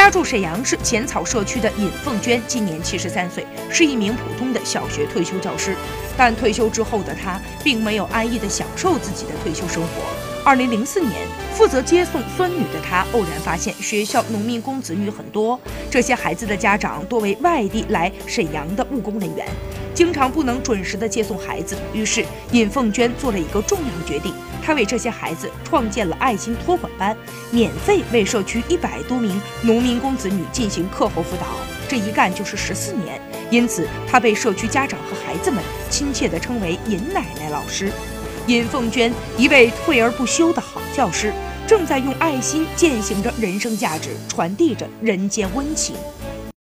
家住沈阳市浅草社区的尹凤娟今年七十三岁，是一名普通的小学退休教师。但退休之后的她，并没有安逸地享受自己的退休生活。二零零四年，负责接送孙女的她，偶然发现学校农民工子女很多，这些孩子的家长多为外地来沈阳的务工人员，经常不能准时的接送孩子。于是，尹凤娟做了一个重要决定，她为这些孩子创建了爱心托管班，免费为社区一百多名农民工子女进行课后辅导。这一干就是十四年，因此她被社区家长和孩子们亲切地称为“尹奶奶老师”。尹凤娟，一位退而不休的好教师，正在用爱心践行着人生价值，传递着人间温情。